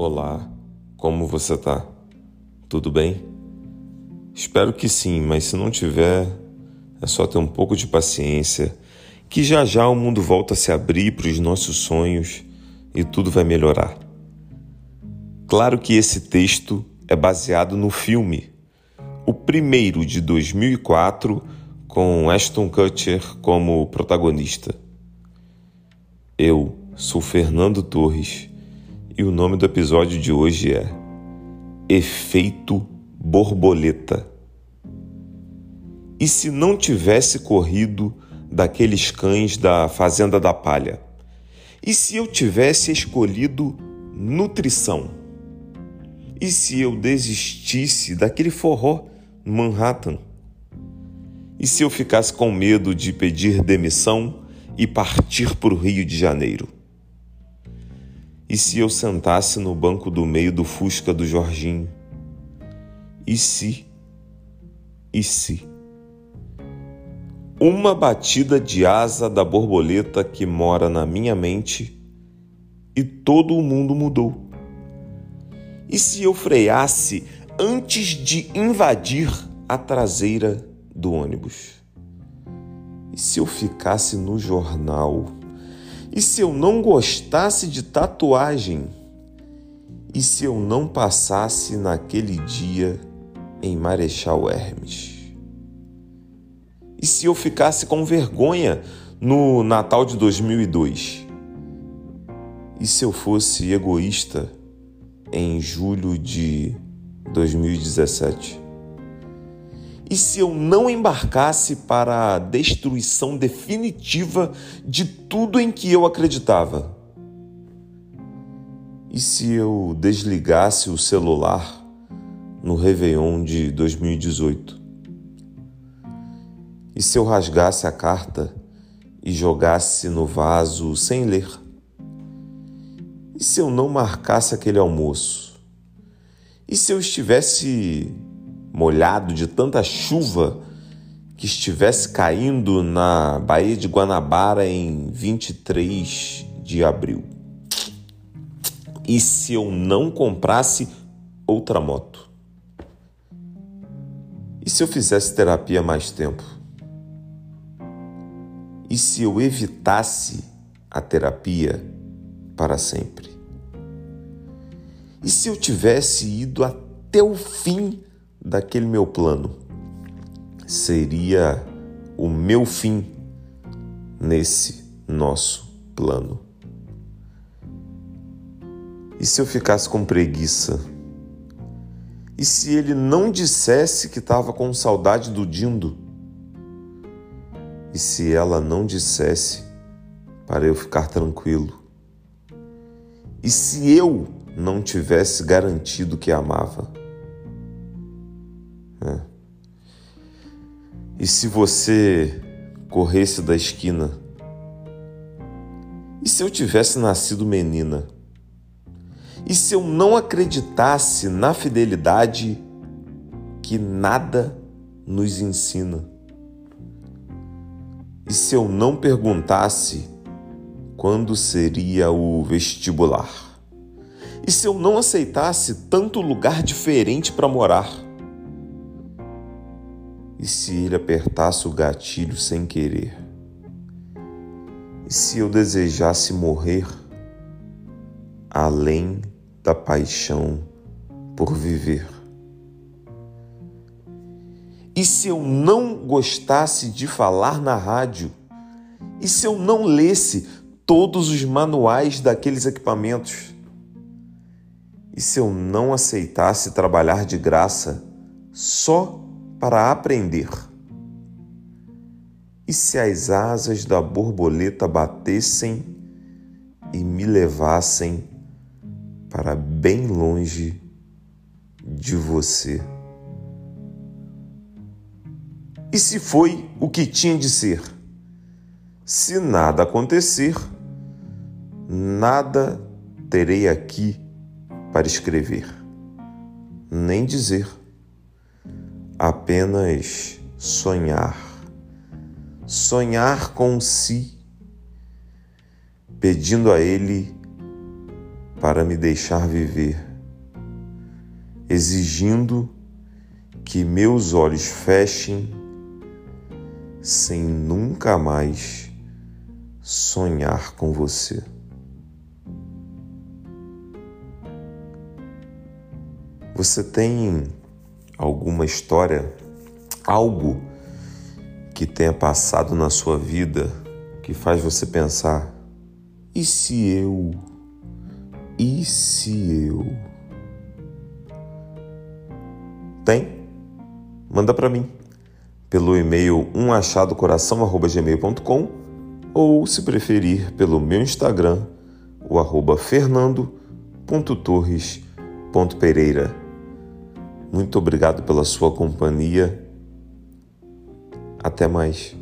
Olá, como você tá? Tudo bem? Espero que sim, mas se não tiver, é só ter um pouco de paciência, que já já o mundo volta a se abrir para os nossos sonhos e tudo vai melhorar. Claro que esse texto é baseado no filme, o primeiro de 2004, com Ashton Kutcher como protagonista. Eu sou Fernando Torres e o nome do episódio de hoje é Efeito Borboleta. E se não tivesse corrido daqueles cães da Fazenda da Palha? E se eu tivesse escolhido nutrição? E se eu desistisse daquele forró no Manhattan? E se eu ficasse com medo de pedir demissão e partir para o Rio de Janeiro? E se eu sentasse no banco do meio do Fusca do Jorginho? E se? E se? Uma batida de asa da borboleta que mora na minha mente e todo o mundo mudou. E se eu freasse antes de invadir a traseira do ônibus? E se eu ficasse no jornal? E se eu não gostasse de tatuagem? E se eu não passasse naquele dia em Marechal Hermes? E se eu ficasse com vergonha no Natal de 2002? E se eu fosse egoísta em julho de 2017? E se eu não embarcasse para a destruição definitiva de tudo em que eu acreditava? E se eu desligasse o celular no Réveillon de 2018? E se eu rasgasse a carta e jogasse no vaso sem ler? E se eu não marcasse aquele almoço? E se eu estivesse molhado de tanta chuva que estivesse caindo na Baía de Guanabara em 23 de abril. E se eu não comprasse outra moto? E se eu fizesse terapia mais tempo? E se eu evitasse a terapia para sempre? E se eu tivesse ido até o fim daquele meu plano seria o meu fim nesse nosso plano. E se eu ficasse com preguiça? E se ele não dissesse que estava com saudade do Dindo? E se ela não dissesse para eu ficar tranquilo? E se eu não tivesse garantido que amava? É. E se você corresse da esquina? E se eu tivesse nascido menina? E se eu não acreditasse na fidelidade que nada nos ensina? E se eu não perguntasse quando seria o vestibular? E se eu não aceitasse tanto lugar diferente para morar? E se ele apertasse o gatilho sem querer? E se eu desejasse morrer além da paixão por viver? E se eu não gostasse de falar na rádio? E se eu não lesse todos os manuais daqueles equipamentos? E se eu não aceitasse trabalhar de graça só para aprender. E se as asas da borboleta batessem e me levassem para bem longe de você? E se foi o que tinha de ser? Se nada acontecer, nada terei aqui para escrever, nem dizer apenas sonhar. Sonhar com si, pedindo a Ele para me deixar viver, exigindo que meus olhos fechem sem nunca mais sonhar com você. Você tem alguma história, algo que tenha passado na sua vida que faz você pensar: e se eu? E se eu? Tem? Manda para mim pelo e-mail umachadocoração@gmail.com ou se preferir pelo meu Instagram, o arroba fernando.torres.pereira. Muito obrigado pela sua companhia. Até mais.